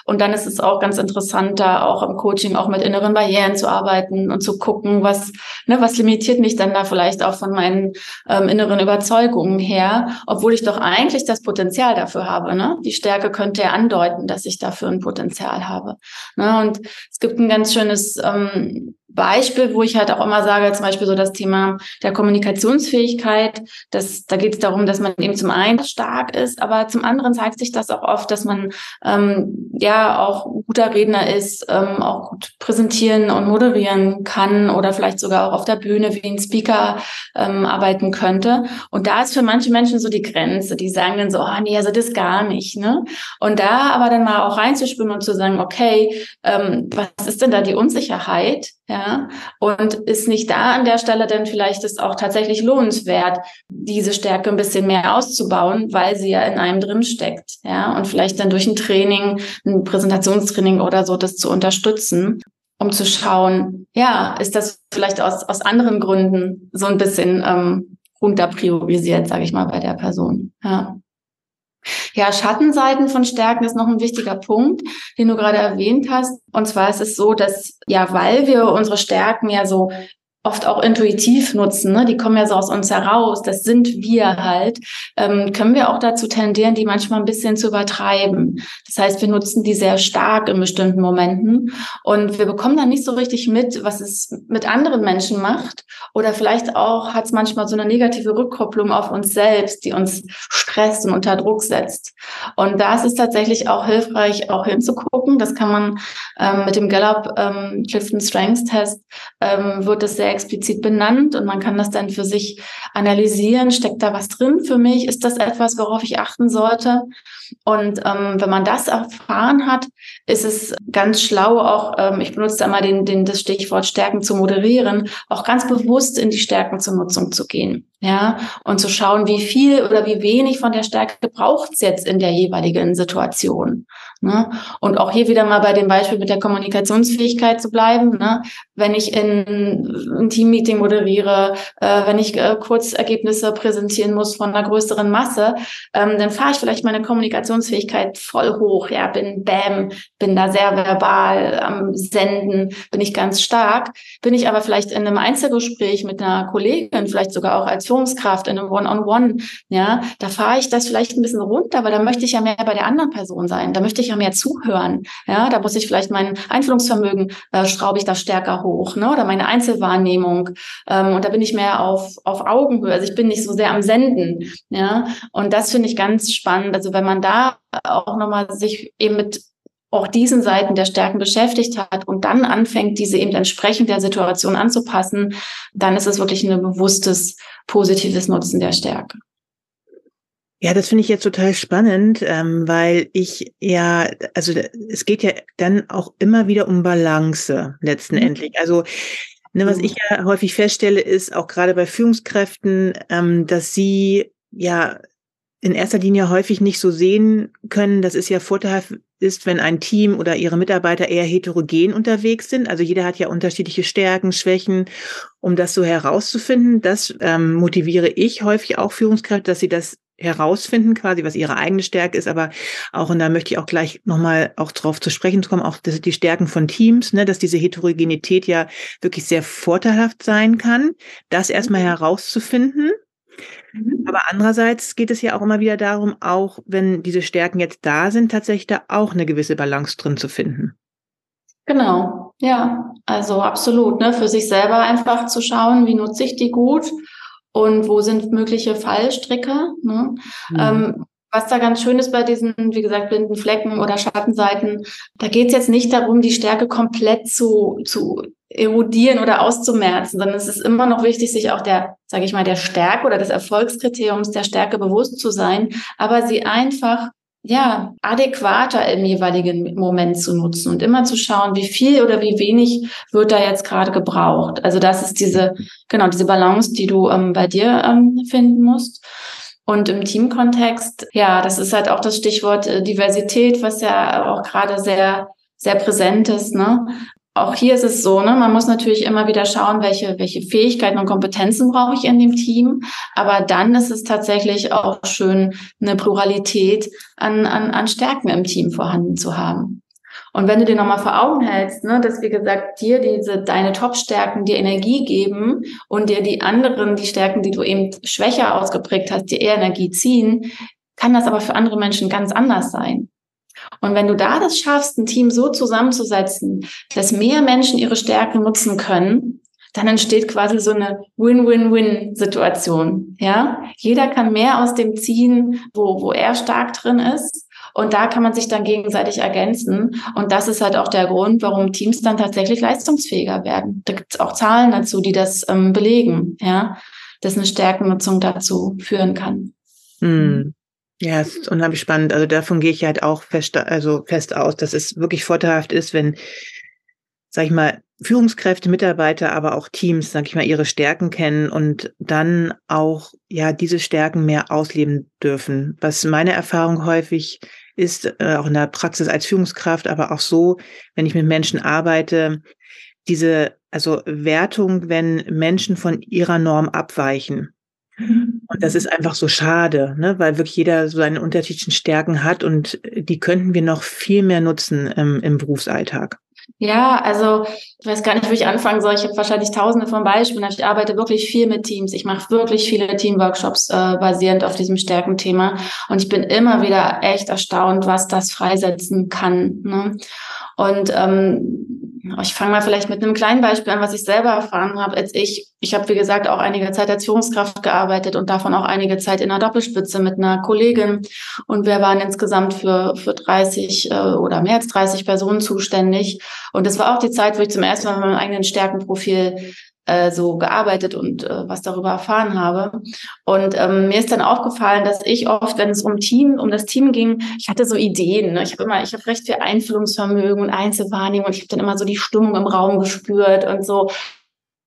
Und dann ist es auch ganz interessant, da auch im Coaching auch mit inneren Barrieren zu arbeiten und zu gucken, was ne, was limitiert mich dann da vielleicht auch von meinen ähm, inneren Überzeugungen her, obwohl ich doch eigentlich das Potenzial dafür habe. Ne? Die Stärke könnte ja andeuten, dass ich dafür ein Potenzial habe. Ne? Und es gibt ein ganz schönes ähm, Beispiel, wo ich halt auch immer sage, zum Beispiel so das Thema der Kommunikationsfähigkeit, dass, da geht es darum, dass man eben zum einen stark ist, aber zum anderen zeigt sich das auch oft, dass man ähm, ja auch guter Redner ist, ähm, auch gut präsentieren und moderieren kann oder vielleicht sogar auch auf der Bühne wie ein Speaker ähm, arbeiten könnte. Und da ist für manche Menschen so die Grenze, die sagen dann so, oh nee, also das gar nicht. Ne? Und da aber dann mal auch reinzuspüren und zu sagen, okay, ähm, was ist denn da die Unsicherheit? Ja, und ist nicht da an der Stelle denn vielleicht ist auch tatsächlich lohnenswert, diese Stärke ein bisschen mehr auszubauen, weil sie ja in einem drin steckt. Ja, und vielleicht dann durch ein Training, ein Präsentationstraining oder so das zu unterstützen, um zu schauen, ja, ist das vielleicht aus, aus anderen Gründen so ein bisschen ähm, runter priorisiert, sage ich mal, bei der Person. Ja. Ja, Schattenseiten von Stärken ist noch ein wichtiger Punkt, den du gerade erwähnt hast. Und zwar ist es so, dass ja, weil wir unsere Stärken ja so oft auch intuitiv nutzen, ne? die kommen ja so aus uns heraus, das sind wir halt, ähm, können wir auch dazu tendieren, die manchmal ein bisschen zu übertreiben. Das heißt, wir nutzen die sehr stark in bestimmten Momenten und wir bekommen dann nicht so richtig mit, was es mit anderen Menschen macht oder vielleicht auch hat es manchmal so eine negative Rückkopplung auf uns selbst, die uns stresst und unter Druck setzt. Und da ist es tatsächlich auch hilfreich, auch hinzugucken. Das kann man ähm, mit dem Gallup ähm, Clifton Strengths Test ähm, wird es sehr explizit benannt und man kann das dann für sich analysieren. Steckt da was drin für mich? Ist das etwas, worauf ich achten sollte? Und ähm, wenn man das erfahren hat, ist es ganz schlau, auch, ähm, ich benutze da mal den, den, das Stichwort Stärken zu moderieren, auch ganz bewusst in die Stärken zur Nutzung zu gehen. Ja, und zu schauen, wie viel oder wie wenig von der Stärke braucht es jetzt in der jeweiligen Situation. Ne? Und auch hier wieder mal bei dem Beispiel mit der Kommunikationsfähigkeit zu bleiben. Ne? Wenn ich in ein Teammeeting moderiere, äh, wenn ich äh, Kurzergebnisse präsentieren muss von einer größeren Masse, ähm, dann fahre ich vielleicht meine Kommunikationsfähigkeit voll hoch. Ja, bin bam, bin da sehr verbal am Senden, bin ich ganz stark. Bin ich aber vielleicht in einem Einzelgespräch mit einer Kollegin, vielleicht sogar auch als Führungskraft in einem One-on-One, -on -One, ja, da fahre ich das vielleicht ein bisschen runter, weil da möchte ich ja mehr bei der anderen Person sein. Da möchte ich ja mehr zuhören. Ja, da muss ich vielleicht mein Einfühlungsvermögen äh, schraube ich da stärker hoch, ne? Oder meine Einzelwahrnehmung. Ähm, und da bin ich mehr auf, auf Augenhöhe. Also ich bin nicht so sehr am Senden. Ja. Und das finde ich ganz spannend. Also wenn man da auch nochmal sich eben mit auch diesen Seiten der Stärken beschäftigt hat und dann anfängt, diese eben entsprechend der Situation anzupassen, dann ist es wirklich ein bewusstes, positives Nutzen der Stärke. Ja, das finde ich jetzt total spannend, ähm, weil ich ja, also es geht ja dann auch immer wieder um Balance letztendlich. Mhm. Also ne, was ich ja häufig feststelle, ist auch gerade bei Führungskräften, ähm, dass sie ja in erster Linie häufig nicht so sehen können, dass es ja vorteilhaft ist, wenn ein Team oder ihre Mitarbeiter eher heterogen unterwegs sind. Also jeder hat ja unterschiedliche Stärken, Schwächen. Um das so herauszufinden, das ähm, motiviere ich häufig auch Führungskräfte, dass sie das herausfinden, quasi, was ihre eigene Stärke ist, aber auch, und da möchte ich auch gleich nochmal auch drauf zu sprechen kommen, auch das die Stärken von Teams, ne, dass diese Heterogenität ja wirklich sehr vorteilhaft sein kann, das erstmal mhm. herauszufinden. Mhm. Aber andererseits geht es ja auch immer wieder darum, auch wenn diese Stärken jetzt da sind, tatsächlich da auch eine gewisse Balance drin zu finden. Genau, ja, also absolut, ne, für sich selber einfach zu schauen, wie nutze ich die gut und wo sind mögliche Fallstricke. Ne? Mhm. Ähm, was da ganz schön ist bei diesen, wie gesagt, blinden Flecken oder Schattenseiten, da geht es jetzt nicht darum, die Stärke komplett zu, zu erodieren oder auszumerzen, sondern es ist immer noch wichtig, sich auch der, sage ich mal, der Stärke oder des Erfolgskriteriums der Stärke bewusst zu sein, aber sie einfach ja, adäquater im jeweiligen Moment zu nutzen und immer zu schauen, wie viel oder wie wenig wird da jetzt gerade gebraucht. Also das ist diese, genau, diese Balance, die du ähm, bei dir ähm, finden musst. Und im Teamkontext, ja, das ist halt auch das Stichwort äh, Diversität, was ja auch gerade sehr, sehr präsent ist, ne? Auch hier ist es so, ne, man muss natürlich immer wieder schauen, welche, welche Fähigkeiten und Kompetenzen brauche ich in dem Team. Aber dann ist es tatsächlich auch schön, eine Pluralität an, an, an Stärken im Team vorhanden zu haben. Und wenn du dir nochmal vor Augen hältst, ne, dass wie gesagt dir diese deine Top-Stärken dir Energie geben und dir die anderen, die Stärken, die du eben schwächer ausgeprägt hast, dir eher Energie ziehen, kann das aber für andere Menschen ganz anders sein. Und wenn du da das schaffst, ein Team so zusammenzusetzen, dass mehr Menschen ihre Stärken nutzen können, dann entsteht quasi so eine Win-Win-Win-Situation. Ja, jeder kann mehr aus dem ziehen, wo, wo er stark drin ist. Und da kann man sich dann gegenseitig ergänzen. Und das ist halt auch der Grund, warum Teams dann tatsächlich leistungsfähiger werden. Da gibt es auch Zahlen dazu, die das ähm, belegen, ja, dass eine Stärkennutzung dazu führen kann. Hm. Ja, es ist unheimlich spannend. Also davon gehe ich halt auch fest, also fest aus, dass es wirklich vorteilhaft ist, wenn, sag ich mal, Führungskräfte, Mitarbeiter, aber auch Teams, sag ich mal, ihre Stärken kennen und dann auch, ja, diese Stärken mehr ausleben dürfen. Was meine Erfahrung häufig ist, äh, auch in der Praxis als Führungskraft, aber auch so, wenn ich mit Menschen arbeite, diese, also Wertung, wenn Menschen von ihrer Norm abweichen. Und das ist einfach so schade, ne? weil wirklich jeder so seine unterschiedlichen Stärken hat und die könnten wir noch viel mehr nutzen ähm, im Berufsalltag. Ja, also ich weiß gar nicht, wo ich anfangen soll. Ich habe wahrscheinlich tausende von Beispielen. Ich arbeite wirklich viel mit Teams. Ich mache wirklich viele Teamworkshops äh, basierend auf diesem Stärkenthema. Und ich bin immer wieder echt erstaunt, was das freisetzen kann. Ne? Und ähm, ich fange mal vielleicht mit einem kleinen Beispiel an, was ich selber erfahren habe. Als ich, ich habe wie gesagt auch einige Zeit als Führungskraft gearbeitet und davon auch einige Zeit in der Doppelspitze mit einer Kollegin. Und wir waren insgesamt für für 30 äh, oder mehr als 30 Personen zuständig. Und das war auch die Zeit, wo ich zum ersten Mal mit meinem eigenen Stärkenprofil äh, so gearbeitet und äh, was darüber erfahren habe. Und ähm, mir ist dann aufgefallen, dass ich oft, wenn es um Team, um das Team ging, ich hatte so Ideen. Ne? Ich habe immer, ich habe recht viel Einfühlungsvermögen und Einzelwahrnehmung und ich habe dann immer so die Stimmung im Raum gespürt und so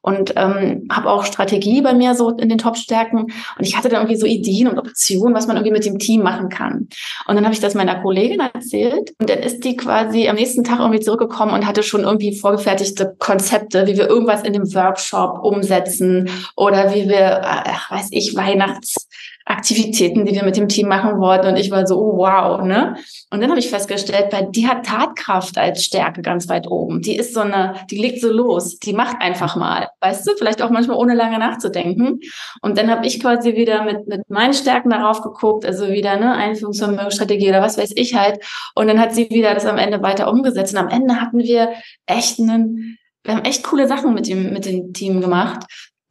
und ähm, habe auch Strategie bei mir so in den Top-Stärken. Und ich hatte dann irgendwie so Ideen und Optionen, was man irgendwie mit dem Team machen kann. Und dann habe ich das meiner Kollegin erzählt und dann ist die quasi am nächsten Tag irgendwie zurückgekommen und hatte schon irgendwie vorgefertigte Konzepte, wie wir irgendwas in dem Workshop umsetzen oder wie wir, ach, weiß ich, Weihnachts Aktivitäten, die wir mit dem Team machen wollten. Und ich war so, oh, wow, ne? Und dann habe ich festgestellt, weil die hat Tatkraft als Stärke ganz weit oben. Die ist so eine, die legt so los, die macht einfach mal, weißt du, vielleicht auch manchmal ohne lange nachzudenken. Und dann habe ich quasi wieder mit, mit meinen Stärken darauf geguckt, also wieder ne, Einführungsvermögensstrategie oder was weiß ich halt. Und dann hat sie wieder das am Ende weiter umgesetzt. Und am Ende hatten wir echt einen wir haben echt coole Sachen mit dem, mit dem Team gemacht.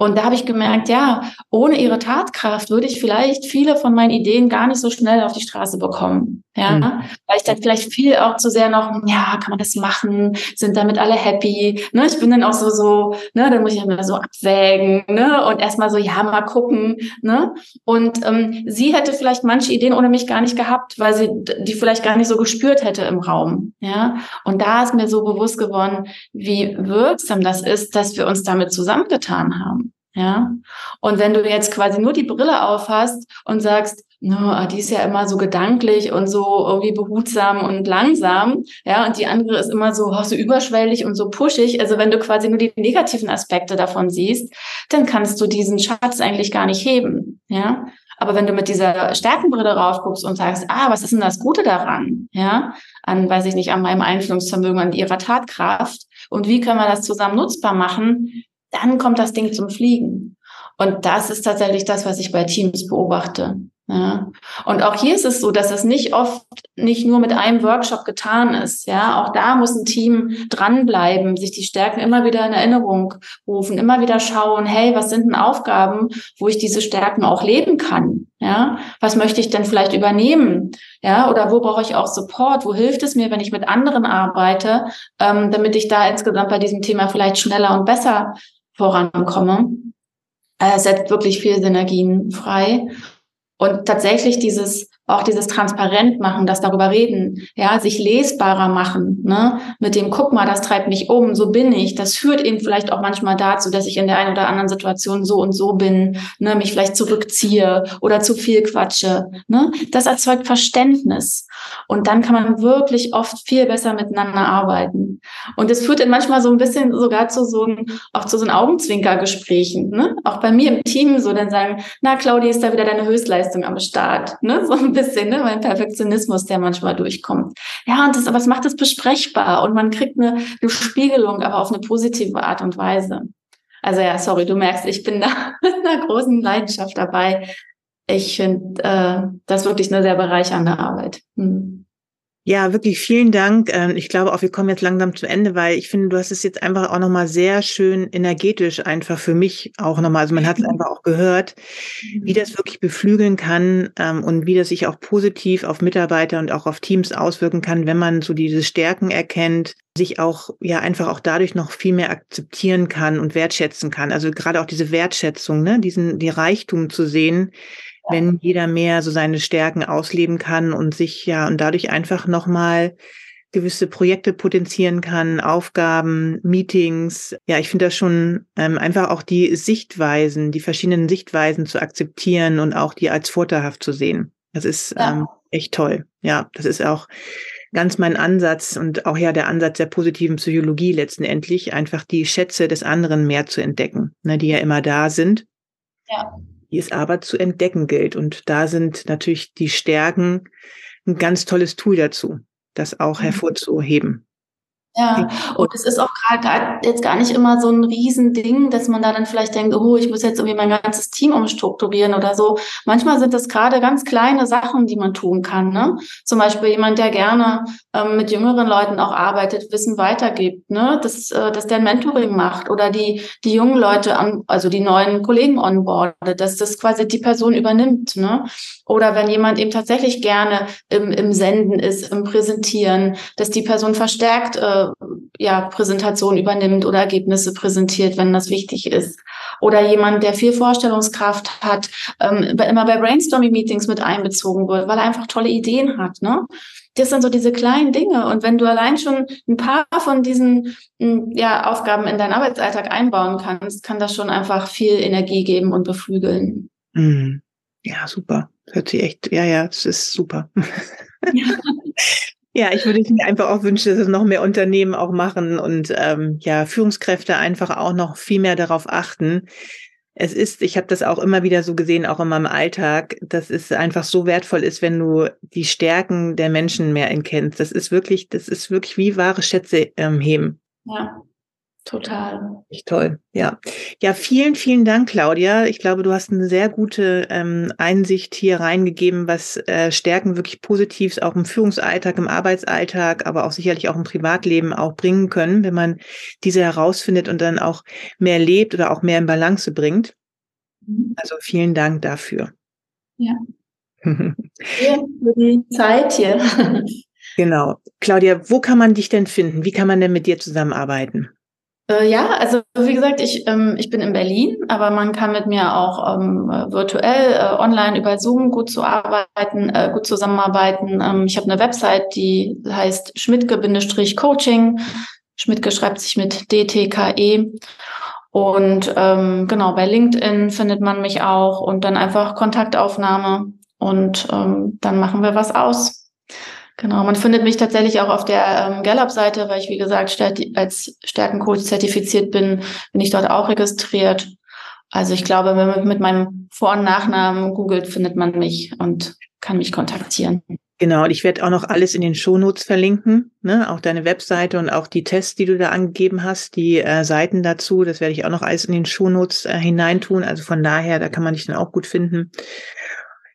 Und da habe ich gemerkt, ja, ohne ihre Tatkraft würde ich vielleicht viele von meinen Ideen gar nicht so schnell auf die Straße bekommen. Ja, mhm. weil ich dann vielleicht viel auch zu sehr noch, ja, kann man das machen? Sind damit alle happy? Ne, ich bin dann auch so, so, ne, dann muss ich immer so abwägen, ne, und erstmal so, ja, mal gucken, ne. Und ähm, sie hätte vielleicht manche Ideen ohne mich gar nicht gehabt, weil sie die vielleicht gar nicht so gespürt hätte im Raum. Ja, und da ist mir so bewusst geworden, wie wirksam das ist, dass wir uns damit zusammengetan haben. Ja. Und wenn du jetzt quasi nur die Brille aufhast und sagst, no, die ist ja immer so gedanklich und so irgendwie behutsam und langsam, ja, und die andere ist immer so, oh, so überschwellig und so pushig. Also wenn du quasi nur die negativen Aspekte davon siehst, dann kannst du diesen Schatz eigentlich gar nicht heben, ja. Aber wenn du mit dieser Stärkenbrille raufguckst und sagst, ah, was ist denn das Gute daran? Ja, an, weiß ich nicht, an meinem Einflussvermögen, an ihrer Tatkraft. Und wie können wir das zusammen nutzbar machen? dann kommt das Ding zum Fliegen. Und das ist tatsächlich das, was ich bei Teams beobachte. Ja. Und auch hier ist es so, dass es nicht oft nicht nur mit einem Workshop getan ist. Ja, auch da muss ein Team dranbleiben, sich die Stärken immer wieder in Erinnerung rufen, immer wieder schauen, hey, was sind denn Aufgaben, wo ich diese Stärken auch leben kann? Ja, was möchte ich denn vielleicht übernehmen? Ja, oder wo brauche ich auch Support? Wo hilft es mir, wenn ich mit anderen arbeite, ähm, damit ich da insgesamt bei diesem Thema vielleicht schneller und besser vorankomme? Er setzt wirklich viel Synergien frei. Und tatsächlich dieses, auch dieses transparent machen, das darüber reden, ja, sich lesbarer machen, ne, mit dem, guck mal, das treibt mich um, so bin ich. Das führt eben vielleicht auch manchmal dazu, dass ich in der einen oder anderen Situation so und so bin, ne, mich vielleicht zurückziehe oder zu viel quatsche, ne. Das erzeugt Verständnis. Und dann kann man wirklich oft viel besser miteinander arbeiten. Und es führt dann manchmal so ein bisschen sogar zu so ein, auch zu so einem Augenzwinkergesprächen, ne? Auch bei mir im Team so dann sagen, na, Claudia, ist da wieder deine Höchstleistung am Start, ne? So ein bisschen, ne? Mein Perfektionismus, der manchmal durchkommt. Ja, und das, aber es macht es besprechbar und man kriegt eine, eine Spiegelung, aber auf eine positive Art und Weise. Also ja, sorry, du merkst, ich bin da mit einer großen Leidenschaft dabei, ich finde äh, das wirklich eine sehr bereichernde Arbeit. Hm. Ja, wirklich vielen Dank. Ähm, ich glaube auch, wir kommen jetzt langsam zu Ende, weil ich finde, du hast es jetzt einfach auch nochmal sehr schön energetisch einfach für mich auch nochmal, also man hat es einfach auch gehört, wie das wirklich beflügeln kann ähm, und wie das sich auch positiv auf Mitarbeiter und auch auf Teams auswirken kann, wenn man so diese Stärken erkennt, sich auch ja einfach auch dadurch noch viel mehr akzeptieren kann und wertschätzen kann. Also gerade auch diese Wertschätzung, ne, diesen die Reichtum zu sehen, wenn jeder mehr so seine Stärken ausleben kann und sich ja und dadurch einfach nochmal gewisse Projekte potenzieren kann, Aufgaben, Meetings. Ja, ich finde das schon ähm, einfach auch die Sichtweisen, die verschiedenen Sichtweisen zu akzeptieren und auch die als vorteilhaft zu sehen. Das ist ja. ähm, echt toll. Ja, das ist auch ganz mein Ansatz und auch ja der Ansatz der positiven Psychologie letztendlich, einfach die Schätze des anderen mehr zu entdecken, ne, die ja immer da sind. Ja die es aber zu entdecken gilt. Und da sind natürlich die Stärken ein ganz tolles Tool dazu, das auch mhm. hervorzuheben. Ja, und es ist auch gerade jetzt gar nicht immer so ein Riesending, dass man da dann vielleicht denkt, oh, ich muss jetzt irgendwie mein ganzes Team umstrukturieren oder so. Manchmal sind das gerade ganz kleine Sachen, die man tun kann. Ne? Zum Beispiel jemand, der gerne ähm, mit jüngeren Leuten auch arbeitet, Wissen weitergibt, ne? dass, äh, dass der ein Mentoring macht oder die, die jungen Leute, an, also die neuen Kollegen onboardet, dass das quasi die Person übernimmt. Ne? Oder wenn jemand eben tatsächlich gerne im, im Senden ist, im Präsentieren, dass die Person verstärkt äh, ja, Präsentation übernimmt oder Ergebnisse präsentiert, wenn das wichtig ist. Oder jemand, der viel Vorstellungskraft hat, ähm, immer bei Brainstorming-Meetings mit einbezogen wird, weil er einfach tolle Ideen hat. Ne? Das sind so diese kleinen Dinge. Und wenn du allein schon ein paar von diesen hm, ja, Aufgaben in deinen Arbeitsalltag einbauen kannst, kann das schon einfach viel Energie geben und beflügeln. Mhm. Ja, super. Hört sich echt, ja, ja, es ist super. Ja. Ja, ich würde mir einfach auch wünschen, dass es noch mehr Unternehmen auch machen und ähm, ja, Führungskräfte einfach auch noch viel mehr darauf achten. Es ist, ich habe das auch immer wieder so gesehen, auch in meinem Alltag, dass es einfach so wertvoll ist, wenn du die Stärken der Menschen mehr erkennst. Das ist wirklich, das ist wirklich wie wahre Schätze ähm, heben. Ja. Total. Echt toll, ja. Ja, vielen, vielen Dank, Claudia. Ich glaube, du hast eine sehr gute ähm, Einsicht hier reingegeben, was äh, Stärken wirklich positiv auch im Führungsalltag, im Arbeitsalltag, aber auch sicherlich auch im Privatleben auch bringen können, wenn man diese herausfindet und dann auch mehr lebt oder auch mehr in Balance bringt. Mhm. Also vielen Dank dafür. Ja. für die Zeit hier. Genau. Claudia, wo kann man dich denn finden? Wie kann man denn mit dir zusammenarbeiten? Äh, ja, also wie gesagt, ich, ähm, ich bin in Berlin, aber man kann mit mir auch ähm, virtuell, äh, online über Zoom gut zu arbeiten, äh, gut zusammenarbeiten. Ähm, ich habe eine Website, die heißt Schmidtke-Coaching. Schmidtke schreibt sich mit DTKE. Und ähm, genau, bei LinkedIn findet man mich auch und dann einfach Kontaktaufnahme und ähm, dann machen wir was aus. Genau, man findet mich tatsächlich auch auf der ähm, Gallup-Seite, weil ich, wie gesagt, als Stärkencoach zertifiziert bin, bin ich dort auch registriert. Also ich glaube, wenn man mit meinem Vor- und Nachnamen googelt, findet man mich und kann mich kontaktieren. Genau, und ich werde auch noch alles in den Shownotes verlinken, ne? auch deine Webseite und auch die Tests, die du da angegeben hast, die äh, Seiten dazu, das werde ich auch noch alles in den Shownotes äh, hineintun. Also von daher, da kann man dich dann auch gut finden.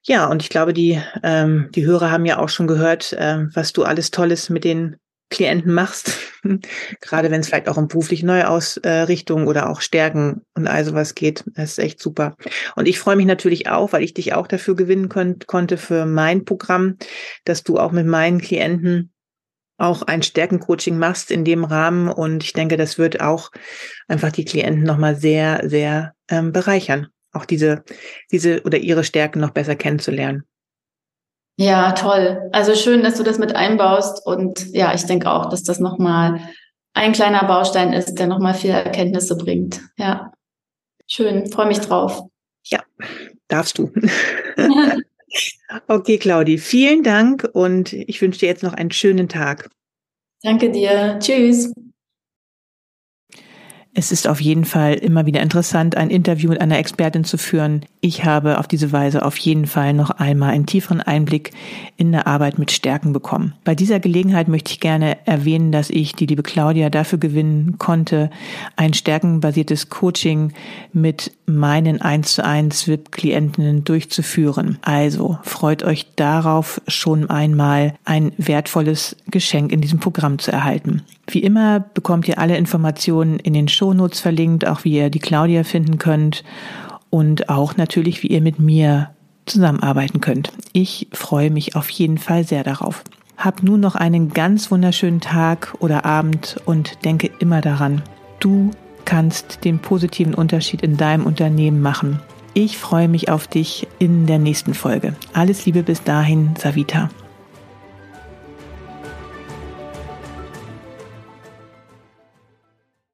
Ja, und ich glaube, die, ähm, die Hörer haben ja auch schon gehört, ähm, was du alles Tolles mit den Klienten machst. Gerade wenn es vielleicht auch um berufliche Neuausrichtung oder auch Stärken und all sowas geht. Das ist echt super. Und ich freue mich natürlich auch, weil ich dich auch dafür gewinnen kon konnte für mein Programm, dass du auch mit meinen Klienten auch ein Stärkencoaching machst in dem Rahmen. Und ich denke, das wird auch einfach die Klienten nochmal sehr, sehr ähm, bereichern auch diese, diese oder ihre Stärken noch besser kennenzulernen. Ja, toll. Also schön, dass du das mit einbaust. Und ja, ich denke auch, dass das nochmal ein kleiner Baustein ist, der nochmal viele Erkenntnisse bringt. Ja. Schön, freue mich drauf. Ja, darfst du. okay, Claudi, vielen Dank und ich wünsche dir jetzt noch einen schönen Tag. Danke dir. Tschüss. Es ist auf jeden Fall immer wieder interessant, ein Interview mit einer Expertin zu führen. Ich habe auf diese Weise auf jeden Fall noch einmal einen tieferen Einblick in der Arbeit mit Stärken bekommen. Bei dieser Gelegenheit möchte ich gerne erwähnen, dass ich die liebe Claudia dafür gewinnen konnte, ein stärkenbasiertes Coaching mit meinen 1 zu 1 VIP-Klientinnen durchzuführen. Also freut euch darauf, schon einmal ein wertvolles Geschenk in diesem Programm zu erhalten. Wie immer bekommt ihr alle Informationen in den Shownotes verlinkt, auch wie ihr die Claudia finden könnt und auch natürlich, wie ihr mit mir zusammenarbeiten könnt. Ich freue mich auf jeden Fall sehr darauf. Hab nun noch einen ganz wunderschönen Tag oder Abend und denke immer daran, du kannst den positiven Unterschied in deinem Unternehmen machen. Ich freue mich auf dich in der nächsten Folge. Alles Liebe bis dahin, Savita.